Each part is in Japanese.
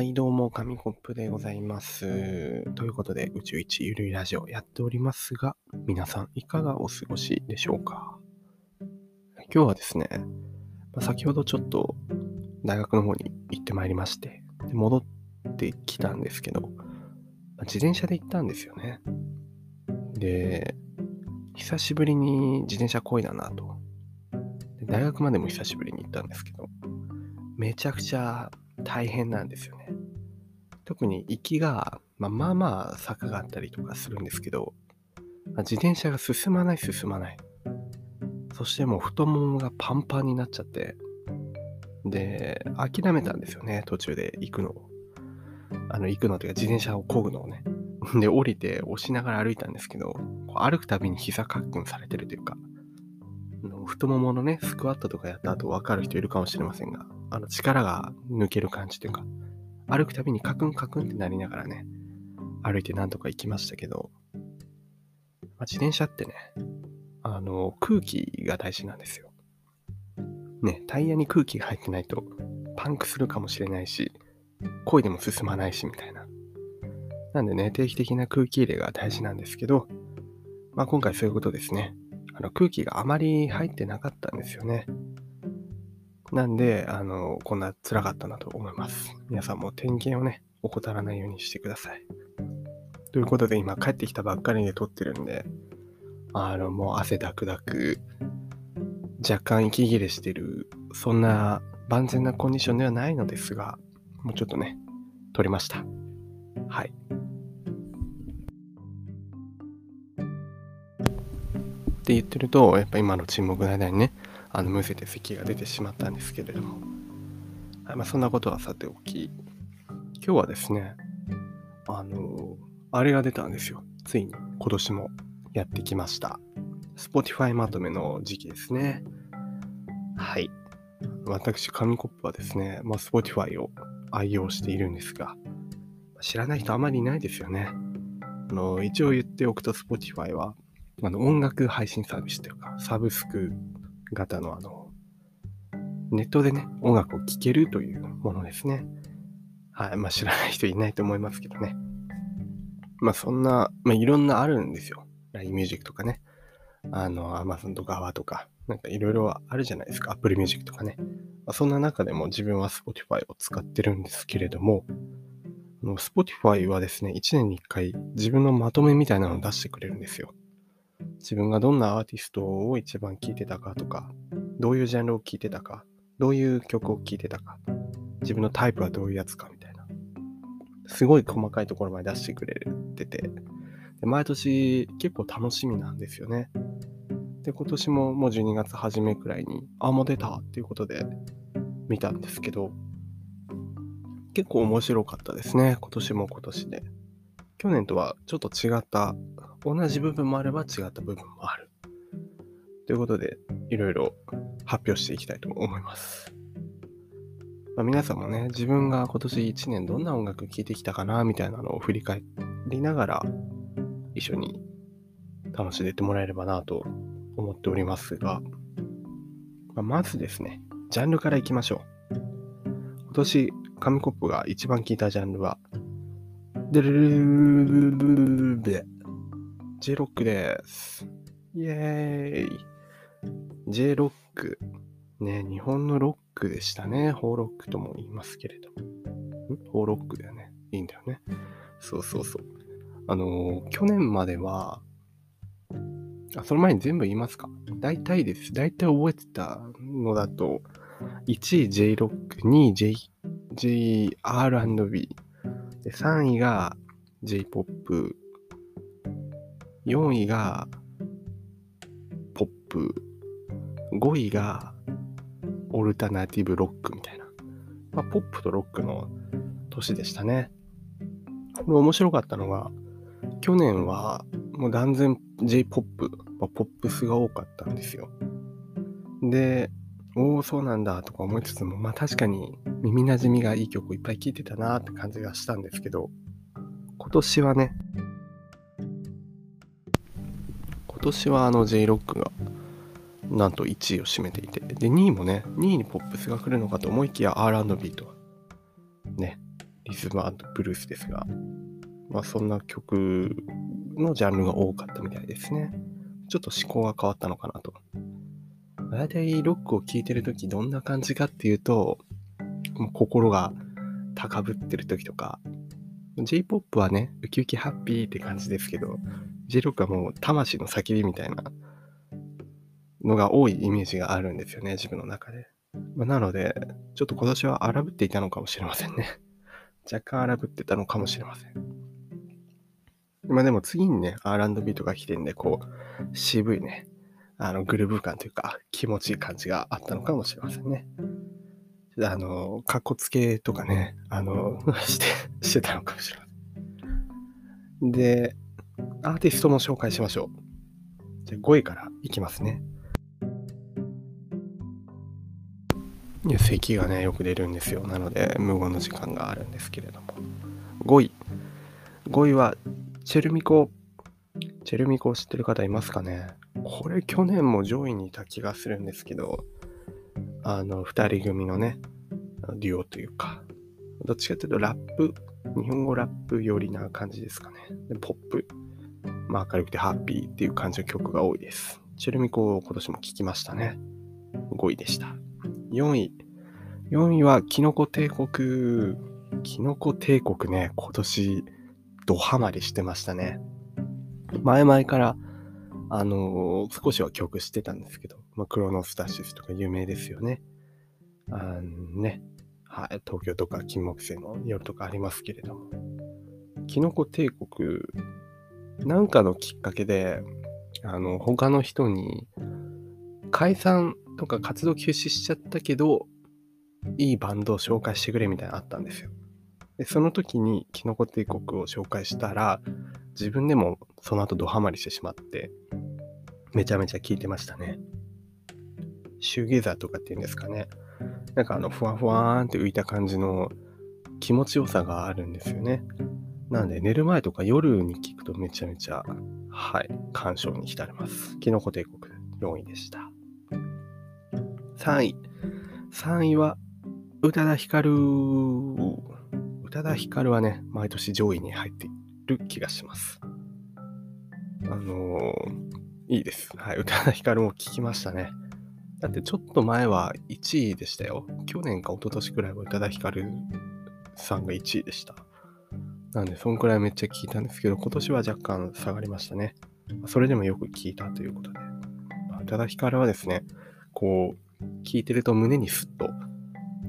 はい、どうも、紙コップでございます。ということで、宇宙一ゆるいラジオやっておりますが、皆さんいかがお過ごしでしょうか？今日はですね、まあ先ほどちょっと大学の方に行ってまいりまして、で戻ってきたんですけど、まあ自転車で行ったんですよね。で、久しぶりに自転車こいだなと。で大学までも久しぶりに行ったんですけど、めちゃくちゃ大変なんですよね。特に行きが、まあ、まあまあ坂があったりとかするんですけど、まあ自転車が進まない進まない。そしてもう太ももがパンパンになっちゃって、で、諦めたんですよね、途中で行くのを。あの、行くのというか自転車を漕ぐのをね。で、降りて押しながら歩いたんですけど、歩くたびに膝カックンされてるというか、あの太もものね、スクワットとかやった後分かる人いるかもしれませんが、あの力が抜ける感じというか、歩くたびにカクンカクンってなりながらね、歩いてなんとか行きましたけど、まあ、自転車ってね、あの、空気が大事なんですよ。ね、タイヤに空気が入ってないとパンクするかもしれないし、漕いでも進まないしみたいな。なんでね、定期的な空気入れが大事なんですけど、まあ今回そういうことですね。あの空気があまり入ってなかったんですよね。なんで、あの、こんな辛かったなと思います。皆さんも点検をね、怠らないようにしてください。ということで、今帰ってきたばっかりで撮ってるんで、あの、もう汗だくだく、若干息切れしてる、そんな万全なコンディションではないのですが、もうちょっとね、撮りました。はい。って言ってると、やっぱ今の沈黙の間にね、あのむせて咳が出てしまったんですけれども、はいまあ、そんなことはさておき、今日はですね、あの、あれが出たんですよ。ついに今年もやってきました。Spotify まとめの時期ですね。はい。私、紙コップはですね、まあ、Spotify を愛用しているんですが、知らない人あまりいないですよね。あの一応言っておくと Spotify はあの音楽配信サービスというか、サブスク型のあの、ネットでね、音楽を聴けるというものですね。はい。まあ知らない人いないと思いますけどね。まあそんな、まあいろんなあるんですよ。LINE Music とかね。あの、Amazon とか a とか、なんかいろいろあるじゃないですか。Apple Music とかね。まあ、そんな中でも自分は Spotify を使ってるんですけれども、Spotify はですね、1年に1回自分のまとめみたいなのを出してくれるんですよ。自分がどんなアーティストを一番聴いてたかとか、どういうジャンルを聴いてたか、どういう曲を聴いてたか、自分のタイプはどういうやつかみたいな。すごい細かいところまで出してくれてて、で毎年結構楽しみなんですよね。で、今年ももう12月初めくらいに、あ、もう出たっていうことで見たんですけど、結構面白かったですね。今年も今年で。去年とはちょっと違った、同じ部分もあれば違った部分もある。ということで、いろいろ発表していきたいと思います。まあ、皆さんもね、自分が今年1年どんな音楽聴いてきたかな、みたいなのを振り返りながら、一緒に楽しんでいってもらえればなと思っておりますが、まあ、まずですね、ジャンルからいきましょう。今年、紙コップが一番聴いたジャンルは、でるるるるるるる J ロックです。イエーイ。J ロック。ね、日本のロックでしたね。ホーロックとも言いますけれど。ん？ホーロックだよね。いいんだよね。そうそうそう。あのー去年までは、あ、その前に全部言いますか。大体です。大体覚えてたのだと、1位 J ロック、2位 J、J、R&B、3位が J-POP、4位がポップ、5位がオルタナティブロックみたいな。まあ、ポップとロックの年でしたね。これ面白かったのが、去年はもう断然 J-POP、ま、ポップスが多かったんですよ。で、おお、そうなんだとか思いつつも、まあ確かに耳なじみがいい曲をいっぱい聴いてたなって感じがしたんですけど、今年はね、今年はあの J ロックがなんと1位を占めていて、で、2位もね、2位にポップスが来るのかと思いきや R&B と、ね、リズムブルースですが、まあそんな曲のジャンルが多かったみたいですね。ちょっと思考が変わったのかなと。大体ロックを聴いてるときどんな感じかっていうと、もう心が高ぶってる時とか、J-POP はね、ウキウキハッピーって感じですけど、J-ROCK はもう魂の叫びみたいなのが多いイメージがあるんですよね、自分の中で。まあ、なので、ちょっと今年は荒ぶっていたのかもしれませんね。若干荒ぶってたのかもしれません。まあでも次にね、R&B とか来てんで、こう、渋いね、あの、グルーヴ感というか、気持ちいい感じがあったのかもしれませんね。あの、かっこつけとかね、あの、して、してたのかもしれません。で、アーティストも紹介しましょう。じゃ5位からいきますね。いや、咳がね、よく出るんですよ。なので、無言の時間があるんですけれども。5位。5位は、チェルミコ。チェルミコを知ってる方いますかねこれ去年も上位にいた気がするんですけど、あの、二人組のね、デュオというか、どっちかというとラップ、日本語ラップ寄りな感じですかね。でポップ、まあ明るくてハッピーっていう感じの曲が多いです。チェルミコを今年も聴きましたね。5位でした。4位。4位はキノコ帝国。キノコ帝国ね、今年ドハマりしてましたね。前々から、あのー、少しは曲してたんですけど、まあ、クロノスタシスとか有名ですよね。あのね、はい、東京とか金木犀の夜とかありますけれども、キノコ帝国、なんかのきっかけで、あの、他の人に、解散とか活動休止しちゃったけど、いいバンドを紹介してくれみたいなのあったんですよ。で、その時にキノコ帝国を紹介したら、自分でもその後ドハマりしてしまって、めちゃめちゃ聴いてましたね。シューゲザーとかっていうんですかね。なんかあの、ふわふわーんって浮いた感じの気持ちよさがあるんですよね。なんで寝る前とか夜に聞くとめちゃめちゃ、はい、鑑賞に浸れます。キノコ帝国4位でした。3位。3位は、宇多田ヒカル。宇多田ヒカルはね、毎年上位に入っている気がします。あのー、いいです。はい、宇多田ヒカルも聞きましたね。だってちょっと前は1位でしたよ。去年か一昨年くらいは宇多田ヒカルさんが1位でした。なんで、そんくらいめっちゃ聞いたんですけど、今年は若干下がりましたね。それでもよく聞いたということで。宇多田ヒカルはですね、こう、聞いてると胸にスッと、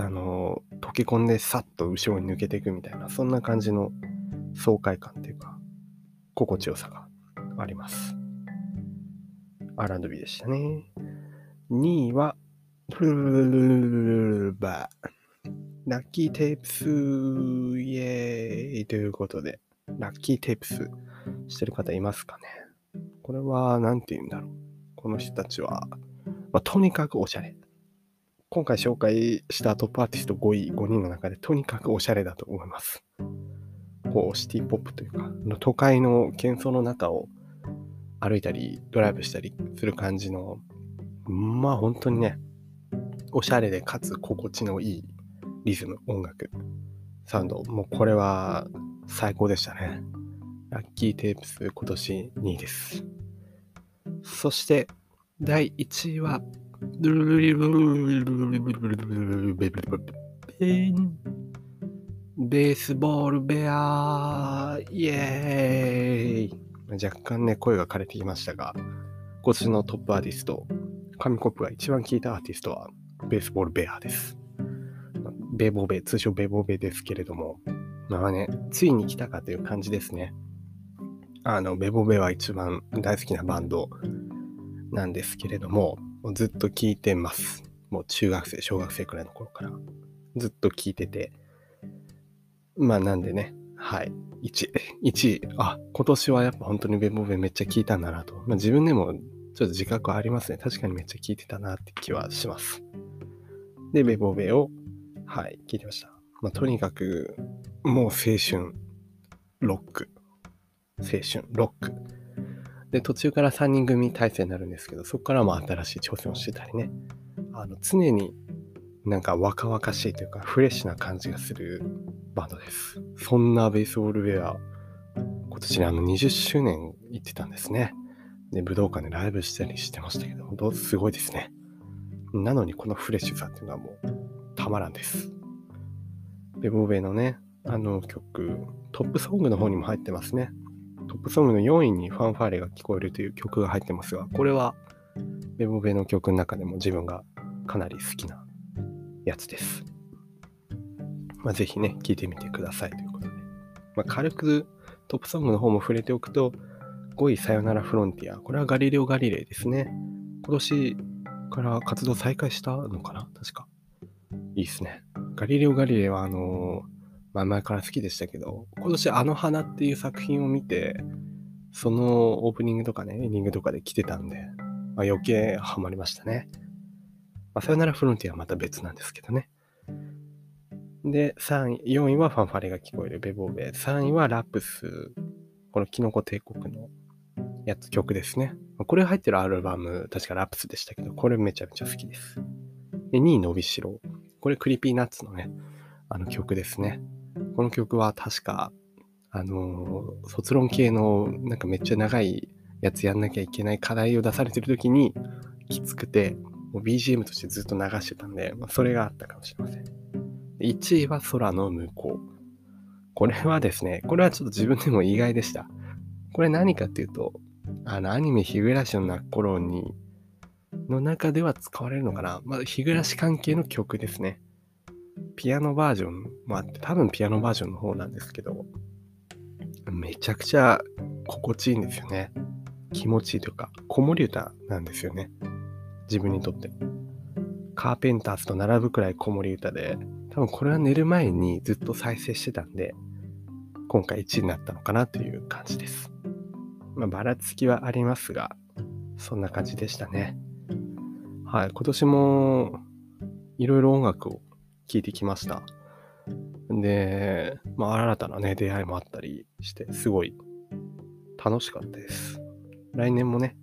あの、溶け込んでさっと後ろに抜けていくみたいな、そんな感じの爽快感っていうか、心地よさがあります。R&B でしたね。2位は、バラッキーテープス、イエーイということで、ラッキーテープスしてる方いますかねこれは、なんて言うんだろう。この人たちは、まあ、とにかくおしゃれ。今回紹介したトップアーティスト5位、5人の中でとにかくおしゃれだと思います。こう、シティポップというか、の都会の喧騒の中を歩いたり、ドライブしたりする感じの、まあ本当にね、おしゃれでかつ心地のいいリズム、音楽、サウンド、もうこれは最高でしたね。ラッキーテープス今年2位です。そして第1位は、ベースボールベアーイエーイ若干ね、声が枯れてきましたが、今年のトップアーティスト、紙コップが一番聴いたアーティストは、ベースボールベアーです。ベボベ、通称ベボベですけれども、まあね、ついに来たかという感じですね。あの、ベボベは一番大好きなバンドなんですけれども、もずっと聴いてます。もう中学生、小学生くらいの頃からずっと聴いてて、まあなんでね、はい、1、1位、あ、今年はやっぱ本当にベボベめっちゃ聴いたんだなと。まあ、自分でもちょっと自覚はありますね。確かにめっちゃ聴いてたなって気はします。で、ベボベをはい、聞いてました。まあ、とにかく、もう青春、ロック。青春、ロック。で、途中から3人組体制になるんですけど、そこからも新しい挑戦をしてたりね。あの、常になんか若々しいというか、フレッシュな感じがするバンドです。そんなベースボールウェア、今年ね、あの20周年行ってたんですね。で、武道館でライブしたりしてましたけど、本当すごいですね。なのにこのフレッシュさっていうのはもうたまらんです。ベボベのね、あの曲、トップソングの方にも入ってますね。トップソングの4位にファンファーレが聞こえるという曲が入ってますが、これはベボベの曲の中でも自分がかなり好きなやつです。まあ、ぜひね、聴いてみてくださいということで。まあ、軽くトップソングの方も触れておくと、5位さよならフロンティア。これはガリレオ・ガリレイですね。今年から活動再開したのかな？確か。いいっすね。ガリレオ・ガリレイはあのーまあ前から好きでしたけど、今年あの花っていう作品を見て、そのオープニングとかね、エンディングとかで来てたんで、まあ、余計ハマりましたね。まあ、さよならフロンティアはまた別なんですけどね。で、3位、4位はファンファレが聞こえるベボーベ。3位はラプス。このキノコ帝国のやつ曲ですね。これ入ってるアルバム、確かラプスでしたけど、これめちゃめちゃ好きです。で、2位、のびしろ。これ Creepy Nuts のね、あの曲ですね。この曲は確か、あのー、卒論系のなんかめっちゃ長いやつやんなきゃいけない課題を出されてる時にきつくて、BGM としてずっと流してたんで、まあ、それがあったかもしれません。1位は空の向こう。これはですね、これはちょっと自分でも意外でした。これ何かっていうと、あの、アニメひぐらしのなく頃に、の中では使われるのかなまあ、日暮らし関係の曲ですね。ピアノバージョンもあって、多分ピアノバージョンの方なんですけど、めちゃくちゃ心地いいんですよね。気持ちいいというか、子守歌なんですよね。自分にとって。カーペンターズと並ぶくらい子守歌で、多分これは寝る前にずっと再生してたんで、今回1位になったのかなという感じです。まあ、ばらつきはありますが、そんな感じでしたね。はい、今年もいろいろ音楽を聞いてきました。で、まあ、新たなね、出会いもあったりして、すごい楽しかったです。来年もね、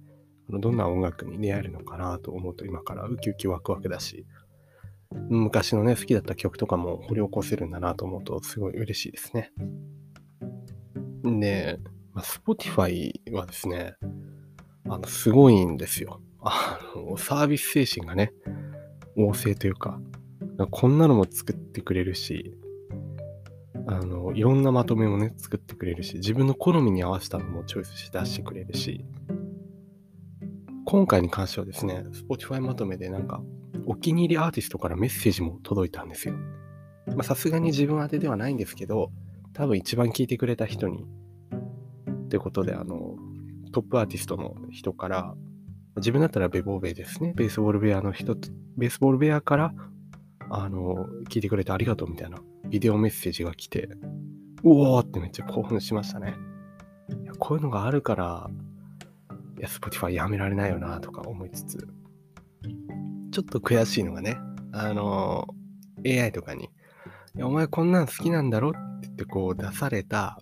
どんな音楽に出会えるのかなと思うと今からウキウキワクワクだし、昔のね、好きだった曲とかも掘り起こせるんだなと思うとすごい嬉しいですね。で、まあ、Spotify はですね、あの、すごいんですよ。あの、サービス精神がね、旺盛というか、こんなのも作ってくれるし、あの、いろんなまとめもね、作ってくれるし、自分の好みに合わせたのもチョイスして出してくれるし、今回に関してはですね、Spotify まとめでなんか、お気に入りアーティストからメッセージも届いたんですよ。ま、さすがに自分宛てではないんですけど、多分一番聞いてくれた人に、ってことで、あの、トップアーティストの人から、自分だったらベボーベイですね。ベースボールベアの人、ベースボールベアからあの、聞いてくれてありがとうみたいなビデオメッセージが来て、うおーってめっちゃ興奮しましたね。こういうのがあるから、いや、Spotify やめられないよなとか思いつつ、ちょっと悔しいのがね、あの、AI とかに、いや、お前こんなん好きなんだろって言ってこう出された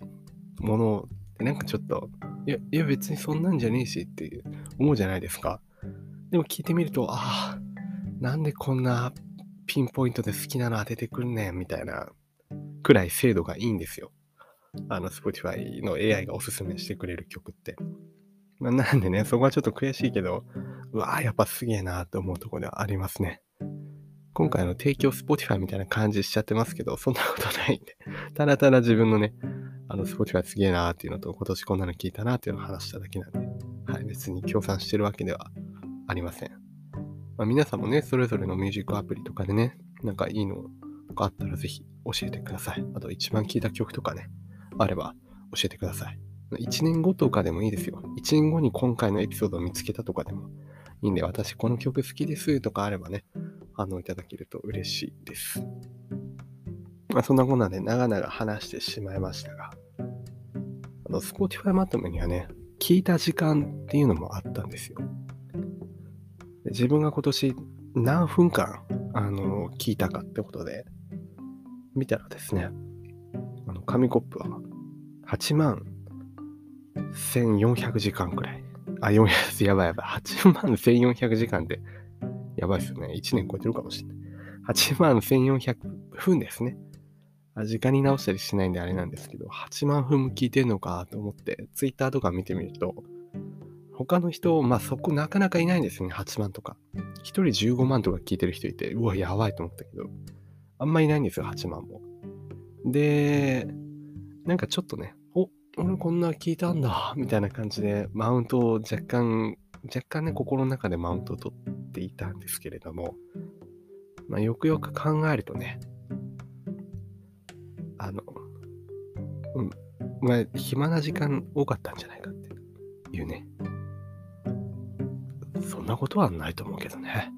ものってなんかちょっと、いや、いや別にそんなんじゃねえしっていう思うじゃないですか。でも聞いてみると、ああ、なんでこんなピンポイントで好きなの当ててくんねんみたいなくらい精度がいいんですよ。あの、Spotify の AI がおすすめしてくれる曲って。まあ、なんでね、そこはちょっと悔しいけど、うわ、やっぱすげえなーって思うとこではありますね。今回の提供 Spotify みたいな感じしちゃってますけど、そんなことないんで、ただただ自分のね、あの、Spotify すげえなーっていうのと、今年こんなの聞いたなーっていうのを話しただけなんで、別に協賛してるわけではありません。まあ、皆さんもね、それぞれのミュージックアプリとかでね、なんかいいのとかあったらぜひ教えてください。あと一番聴いた曲とかね、あれば教えてください。1年後とかでもいいですよ。1年後に今回のエピソードを見つけたとかでもいいんで、私この曲好きですとかあればね、反応いただけると嬉しいです。まあ、そんなこんなで長々話してしまいましたが、あの、Spotify まとめにはね、聞いた時間っていうのもあったんですよ。自分が今年何分間、あの、聞いたかってことで、見たらですね、あの、紙コップは8万1400時間くらい。あ、400、やばいやばい。8万1400時間ってやばいですよね。1年超えてるかもしれない。8万1400分ですね。時間に直したりしないんであれなんですけど、8万分も聞いてんのかと思って、ツイッターとか見てみると、他の人、まあそこなかなかいないんですよね、8万とか。1人15万とか聞いてる人いて、うわ、やばいと思ったけど、あんまいないんですよ、8万も。で、なんかちょっとね、お俺こんな聞いたんだ、みたいな感じで、マウントを若干、若干ね、心の中でマウントを取っていたんですけれども、まあ、よくよく考えるとね、うん、まあ、暇な時間多かったんじゃないかっていうね。そんなことはないと思うけどね。